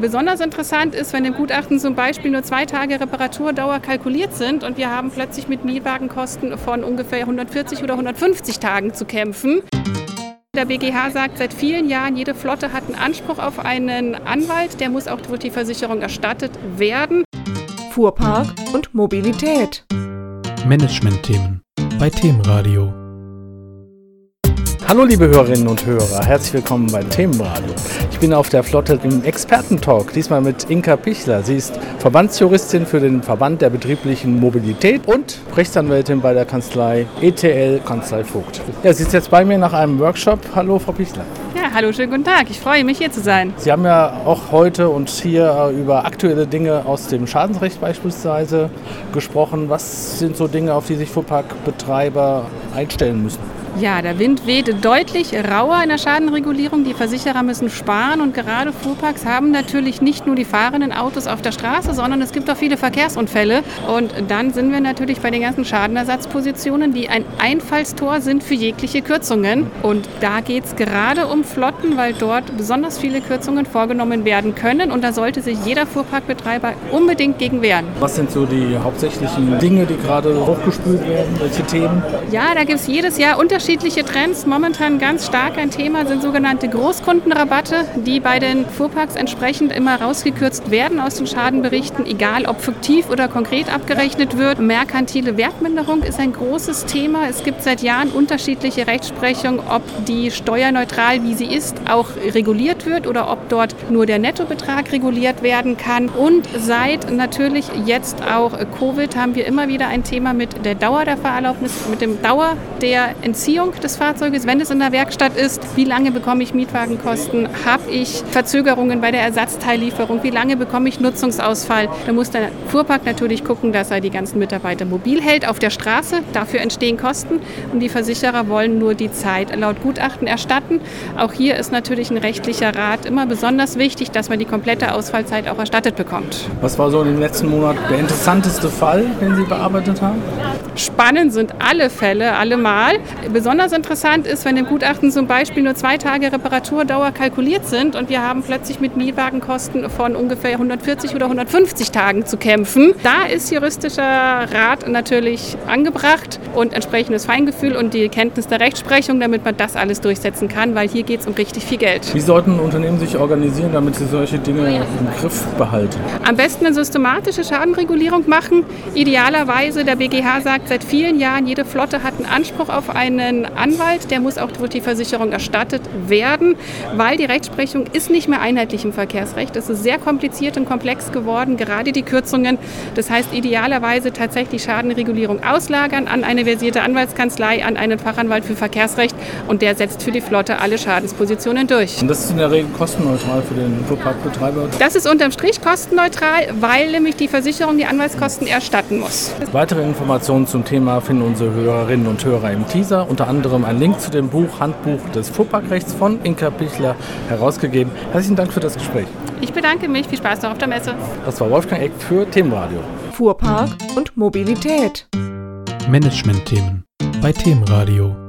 Besonders interessant ist, wenn im Gutachten zum Beispiel nur zwei Tage Reparaturdauer kalkuliert sind und wir haben plötzlich mit Mietwagenkosten von ungefähr 140 oder 150 Tagen zu kämpfen. Der BGH sagt seit vielen Jahren, jede Flotte hat einen Anspruch auf einen Anwalt, der muss auch durch die Versicherung erstattet werden. Fuhrpark und Mobilität. Management-Themen bei Themenradio. Hallo liebe Hörerinnen und Hörer, herzlich willkommen beim Themenradio. Ich bin auf der Flotte im Expertentalk, diesmal mit Inka Pichler. Sie ist Verbandsjuristin für den Verband der betrieblichen Mobilität und Rechtsanwältin bei der Kanzlei ETL Kanzlei Vogt. Ja, sie ist jetzt bei mir nach einem Workshop. Hallo Frau Pichler. Ja, hallo, schönen guten Tag. Ich freue mich, hier zu sein. Sie haben ja auch heute und hier über aktuelle Dinge aus dem Schadensrecht beispielsweise gesprochen. Was sind so Dinge, auf die sich Fuhrparkbetreiber einstellen müssen? Ja, der Wind weht deutlich rauer in der Schadenregulierung. Die Versicherer müssen sparen und gerade Fuhrparks haben natürlich nicht nur die fahrenden Autos auf der Straße, sondern es gibt auch viele Verkehrsunfälle. Und dann sind wir natürlich bei den ganzen Schadenersatzpositionen, die ein Einfallstor sind für jegliche Kürzungen. Und da geht es gerade um Flotten, weil dort besonders viele Kürzungen vorgenommen werden können. Und da sollte sich jeder Fuhrparkbetreiber unbedingt gegen wehren. Was sind so die hauptsächlichen Dinge, die gerade hochgespült werden? Welche Themen? Ja, da gibt es jedes Jahr unterschiedliche unterschiedliche Trends. Momentan ganz stark ein Thema sind sogenannte Großkundenrabatte, die bei den Fuhrparks entsprechend immer rausgekürzt werden aus den Schadenberichten, egal ob fiktiv oder konkret abgerechnet wird. Merkantile Wertminderung ist ein großes Thema. Es gibt seit Jahren unterschiedliche Rechtsprechung, ob die steuerneutral, wie sie ist, auch reguliert wird oder ob dort nur der Nettobetrag reguliert werden kann. Und seit natürlich jetzt auch Covid haben wir immer wieder ein Thema mit der Dauer der Fahrerlaubnis, mit dem Dauer der Entziehung Beziehung des Fahrzeuges, wenn es in der Werkstatt ist, wie lange bekomme ich Mietwagenkosten, habe ich Verzögerungen bei der Ersatzteillieferung, wie lange bekomme ich Nutzungsausfall. Da muss der Fuhrpark natürlich gucken, dass er die ganzen Mitarbeiter mobil hält auf der Straße. Dafür entstehen Kosten und die Versicherer wollen nur die Zeit laut Gutachten erstatten. Auch hier ist natürlich ein rechtlicher Rat immer besonders wichtig, dass man die komplette Ausfallzeit auch erstattet bekommt. Was war so im letzten Monat der interessanteste Fall, den Sie bearbeitet haben? Spannend sind alle Fälle, allemal. Besonders interessant ist, wenn im Gutachten zum Beispiel nur zwei Tage Reparaturdauer kalkuliert sind und wir haben plötzlich mit Mietwagenkosten von ungefähr 140 oder 150 Tagen zu kämpfen. Da ist juristischer Rat natürlich angebracht und entsprechendes Feingefühl und die Kenntnis der Rechtsprechung, damit man das alles durchsetzen kann, weil hier geht es um richtig viel Geld. Wie sollten Unternehmen sich organisieren, damit sie solche Dinge im Griff behalten? Am besten eine systematische Schadenregulierung machen. Idealerweise, der BGH sagt seit vielen Jahren, jede Flotte hat einen Anspruch auf einen einen Anwalt, der muss auch durch die Versicherung erstattet werden, weil die Rechtsprechung ist nicht mehr einheitlich im Verkehrsrecht. Es ist sehr kompliziert und komplex geworden, gerade die Kürzungen. Das heißt, idealerweise tatsächlich Schadenregulierung auslagern an eine versierte Anwaltskanzlei, an einen Fachanwalt für Verkehrsrecht und der setzt für die Flotte alle Schadenspositionen durch. Und das ist in der Regel kostenneutral für den Fuhrparkbetreiber? Das ist unterm Strich kostenneutral, weil nämlich die Versicherung die Anwaltskosten erstatten muss. Weitere Informationen zum Thema finden unsere Hörerinnen und Hörer im Teaser unter anderem ein Link zu dem Buch Handbuch des Fuhrparkrechts von Inka Pichler herausgegeben. Herzlichen Dank für das Gespräch. Ich bedanke mich. Viel Spaß noch auf der Messe. Das war Wolfgang Eck für Themenradio. Fuhrpark und Mobilität. Management-Themen bei Themenradio.